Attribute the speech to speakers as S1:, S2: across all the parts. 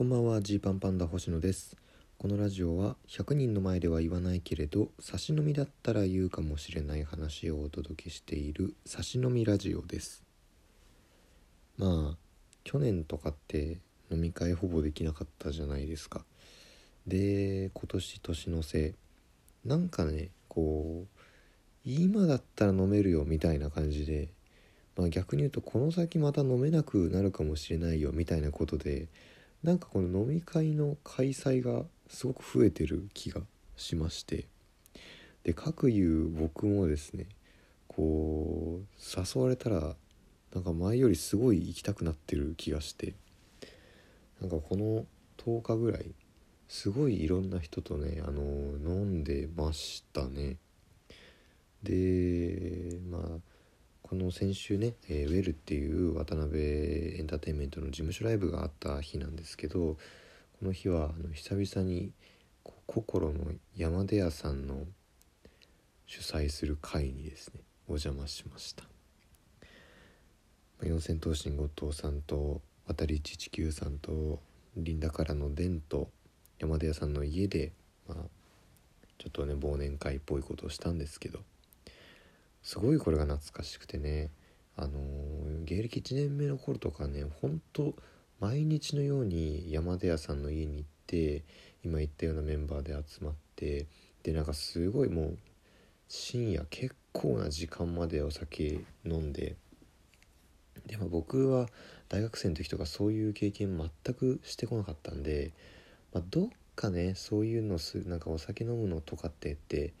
S1: こんばんはジーパンパンダ星野です。このラジオは100人の前では言わないけれど差し飲みだったら言うかもしれない話をお届けしている差し飲みラジオです。まあ去年とかって飲み会ほぼできなかったじゃないですか。で今年年のせいなんかねこう今だったら飲めるよみたいな感じでまあ、逆に言うとこの先また飲めなくなるかもしれないよみたいなことでなんかこの飲み会の開催がすごく増えてる気がしましてで各言う僕もですねこう誘われたらなんか前よりすごい行きたくなってる気がしてなんかこの10日ぐらいすごいいろんな人とねあの飲んでましたね。でまあこの先週ね、えー、ウェルっていう渡辺エンターテインメントの事務所ライブがあった日なんですけどこの日はあの久々に心の山出屋さんの主催する会にですねお邪魔しました。四千頭身後藤さんと渡一地球さんとリンダからのデンと山出屋さんの家で、まあ、ちょっとね忘年会っぽいことをしたんですけどすごいこれが懐かしくてね。あのー、芸歴1年目の頃とかねほんと毎日のように山出屋さんの家に行って今言ったようなメンバーで集まってでなんかすごいもう深夜結構な時間までお酒飲んででも僕は大学生の時とかそういう経験全くしてこなかったんで、まあ、どっかねそういうのすなんかお酒飲むのとかってって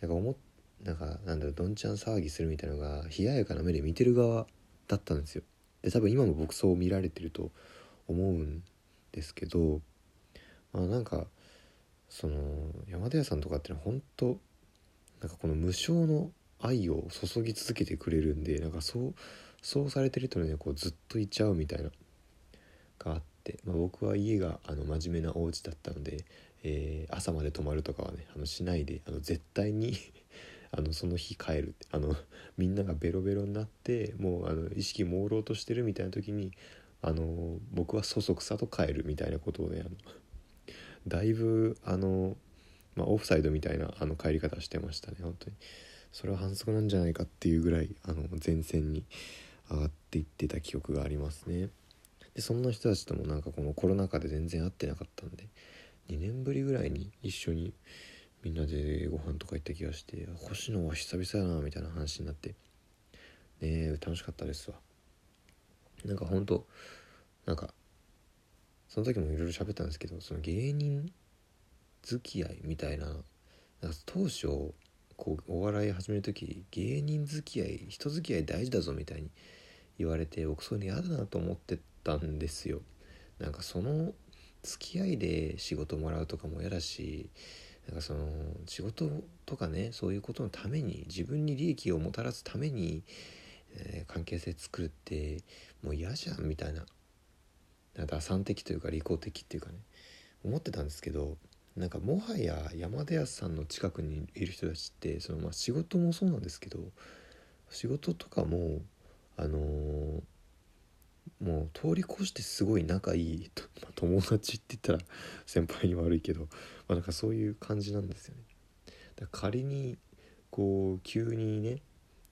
S1: なんか思ってなんかなんだろうどんちゃん騒ぎするみたいなのが冷ややかな目で見てる側だったんですよ。で多分今も僕そう見られてると思うんですけどまあなんかその山田屋さんとかってのは本当なんかこの無償の愛を注ぎ続けてくれるんでなんかそうそうされてるとねこうずっといちゃうみたいながあって、まあ、僕は家があの真面目なお家だったので、えー、朝まで泊まるとかはねあのしないであの絶対にあのその日帰るあの みんながベロベロになってもうあの意識朦朧としてるみたいな時にあの僕はそそくさと帰るみたいなことをねあのだいぶあの、まあ、オフサイドみたいなあの帰り方してましたね本当に。それは反則なんじゃないかっていうぐらいあの前線に上がっていってた記憶がありますね。でそんな人たちともなんかこのコロナ禍で全然会ってなかったんで2年ぶりぐらいに一緒にみんなでご飯とか行った気がして星野は久々やなみたいな話になって。ね楽しかったですわ。なんかほんとなんかその時もいろいろ喋ったんですけどその芸人付き合いみたいななんか当初こうお笑い始める時芸人付き合い人付き合い大事だぞみたいに言われて僕そういうの嫌だなと思ってたんですよ。なんかその付き合いで仕事もらうとかも嫌だしなんかその仕事とかねそういうことのために自分に利益をもたらすために、えー、関係性作るってもう嫌じゃんみたいな打算的というか利己的っていうかね思ってたんですけどなんかもはや山田屋さんの近くにいる人たちってそのまあ仕事もそうなんですけど仕事とかもあのー、もう通り越してすごい仲いい、まあ、友達って言ったら先輩に悪いけど、まあ、なんかそういう感じなんですよね。だ仮にこう急にね、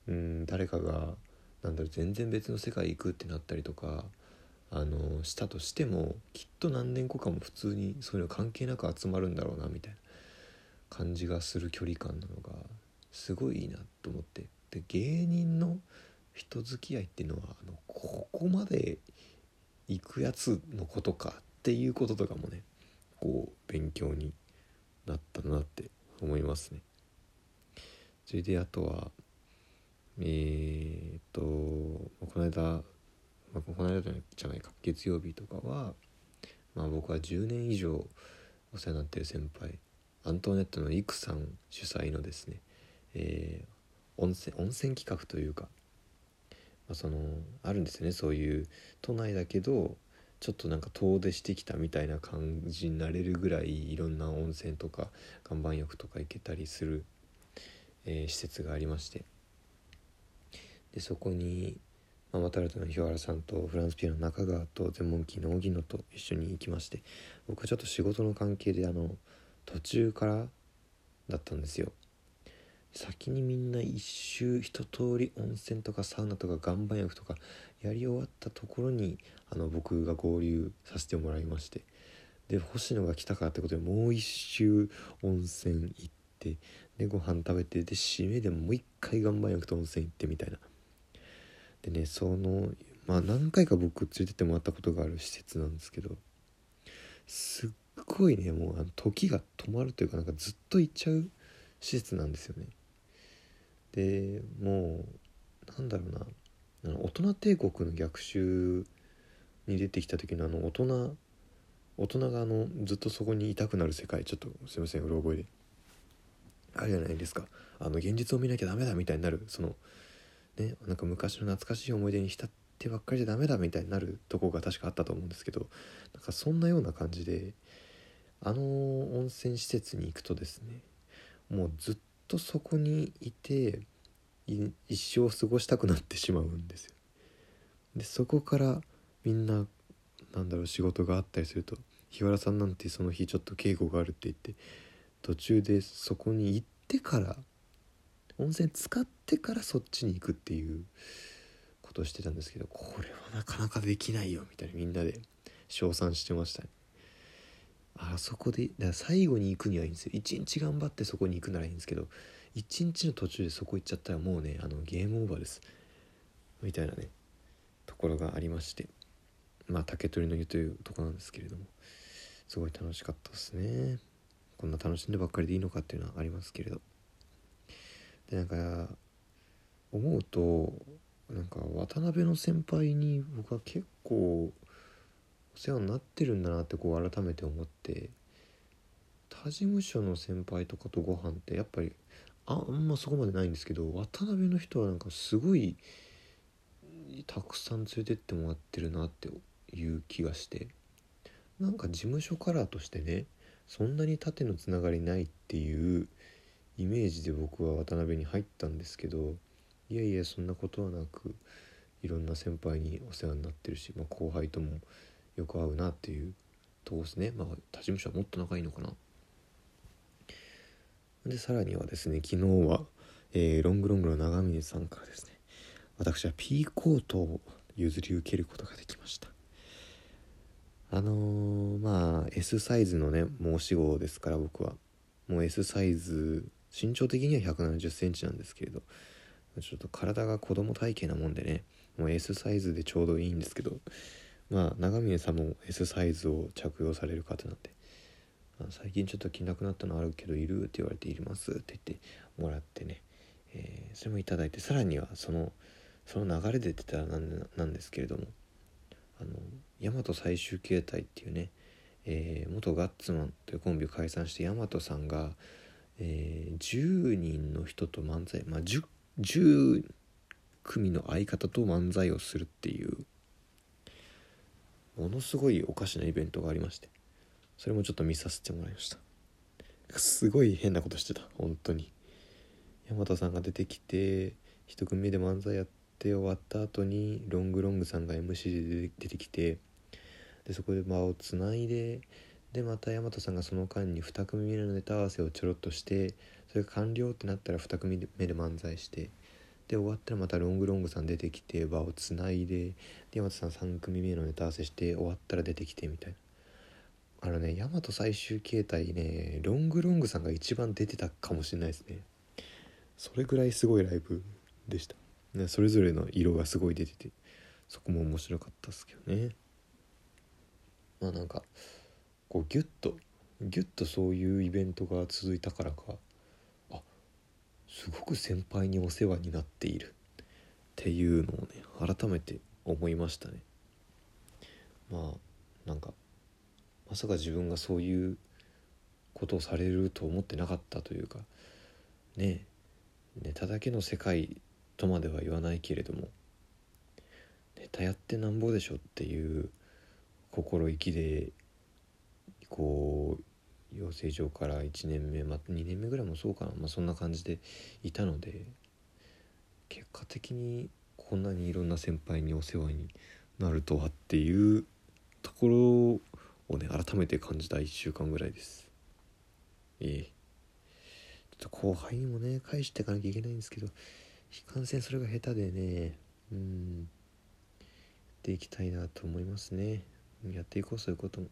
S1: うん、誰かがなんだろう全然別の世界行くってなったりとかあのしたとしてもきっと何年後かも普通にそういうの関係なく集まるんだろうなみたいな感じがする距離感なのがすごいいいなと思ってで芸人の人付き合いっていうのはあのここまで行くやつのことかっていうこととかもねこう勉強になったなって思いますね。それであとはえー、っとこの間、まあ、この間じゃないか月曜日とかは、まあ、僕は10年以上お世話になってる先輩アントワネットのイクさん主催のですね、えー、温泉温泉企画というかまあ、そのあるんですよね。そういう都内だけどちょっとなんか遠出してきたみたいな感じになれるぐらいいろんな温泉とか岩盤浴とか行けたりする、えー、施設がありまして。でそこにママタルトの日原さんとフランスピアの中川と全問キーの荻野と一緒に行きまして僕はちょっと仕事の関係であの途中からだったんですよ。先にみんな一周一通り温泉とかサウナとか岩盤浴とかやり終わったところにあの僕が合流させてもらいまして。で星野が来たからってことでもう一周温泉行ってでご飯食べてで締めでもう一回岩盤浴と温泉行ってみたいな。でねそのまあ何回か僕連れてってもらったことがある施設なんですけどすっごいねもうあの時が止まるというかなんかずっと行っちゃう施設なんですよね。でもうなんだろうな。あの大人帝国の逆襲に出てきた時のあの大人大人があのずっとそこにいたくなる世界。ちょっとすいません。うろ覚えで。あるじゃないですか。あの現実を見なきゃダメだみたいになる。そのねなんか昔の懐かしい思い出に浸ってばっかりじゃダメだみたいになるとこが確かあったと思うんですけど。なんかそんなような感じであの温泉施設に行くとですねもうずっとそこにいて一生過ごしたくなってしまうんですよ。でそこからみんななんだろう仕事があったりすると日原さんなんてその日ちょっと稽古があるって言って途中でそこに行ってから温泉使ってからそっちに行くっていうことをしてたんですけどこれはなかなかできないよみたいなみんなで称賛してましたね。あそこでだ最後に行くにはいいんですよ。一日頑張ってそこに行くならいいんですけど一日の途中でそこ行っちゃったらもうねあのゲームオーバーです。みたいなねところがありまして。まあ竹取の湯というとこなんですけれども。すごい楽しかったですね。こんな楽しんでばっかりでいいのかっていうのはありますけれど。でなんか思うとなんか渡辺の先輩に僕は結構世話になってるんだなってこう改めて思って他事務所の先輩とかとご飯ってやっぱりあんまそこまでないんですけど渡辺の人はなんかすごいたくさん連れてってもらってるなっていう気がしてなんか事務所カラーとしてねそんなに縦のつながりないっていうイメージで僕は渡辺に入ったんですけどいやいやそんなことはなくいろんな先輩にお世話になってるし、まあ、後輩ともよく会うなっていうとこですね。まあ他事務所はもっと仲いいのかな。でさらにはですね昨日は、えー、ロングロングの長峰さんからですね私は P コートを譲り受けることができました。あのー、まあ S サイズのね申し子ですから僕は。もう S サイズ身長的には1 7 0センチなんですけれどちょっと体が子供体型なもんでねもう S サイズでちょうどいいんですけどまあ長峰さんも S サイズを着用される方なんで。最近ちょっと着なくなったのあるけどいるって言われていりますって言ってもらってね、えー、それもいただいてさらにはそのその流れで出たらなんなんですけれども。あの大和最終形態っていうね、えー、元ガッツマンというコンビを解散して大和さんが、えー、10人の人と漫才まあ 10, 10組の相方と漫才をするっていうものすごいおかしなイベントがありましてそれもちょっと見させてもらいました。すごい変なことしてた本当に。大和さんが出てきて一組目で漫才やって終わった後にロングロングさんが MC で出てきてでそこで間をつないででまた大和さんがその間に2組目のネタ合わせをちょろっとしてそれが完了ってなったら2組目で漫才してで終わったらまたロングロングさん出てきて場をつないで大和さん3組目のネタ合わせして終わったら出てきてみたいなあのね、ヤマト最終形態ね、ロングロングさんが一番出てたかもしれないですね。それぐらいすごいライブでした。ね、それぞれの色がすごい出てて、そこも面白かったですけどね。まあなんか、こうギュッと、ギュッとそういうイベントが続いたからか、すごく先輩にお世話になっているっていうのをね、改めて思いましたね。まあ、なんか、まさか自分がそういうことをされると思ってなかったというかねえネタだけの世界とまでは言わないけれどもネタやってなんぼでしょっていう心意気でこう養成所から1年目、まあ、2年目ぐらいもそうかな、まあ、そんな感じでいたので結果的にこんなにいろんな先輩にお世話になるとはっていうところをね改めて感じた1週間ぐらいです。ええ。ちょっと後輩にもね返していかなきゃいけないんですけどいかんせんそれが下手でねうん。やっていきたいなと思いますね。やっていこうそういうことも。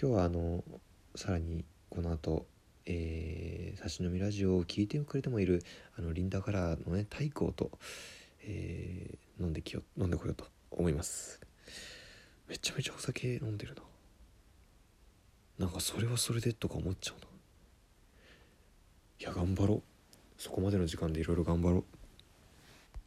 S1: 今日はあのさらにこの後えー、差し飲みラジオを聞いてくれてもいるあのリンダカラーのね太鼓と、えー、飲んできよ飲んでこようと思います。めちゃめちゃお酒飲んでるな。なんかそれはそれでとか思っちゃうな。いや頑張ろう。そこまでの時間でいろいろ頑張ろう。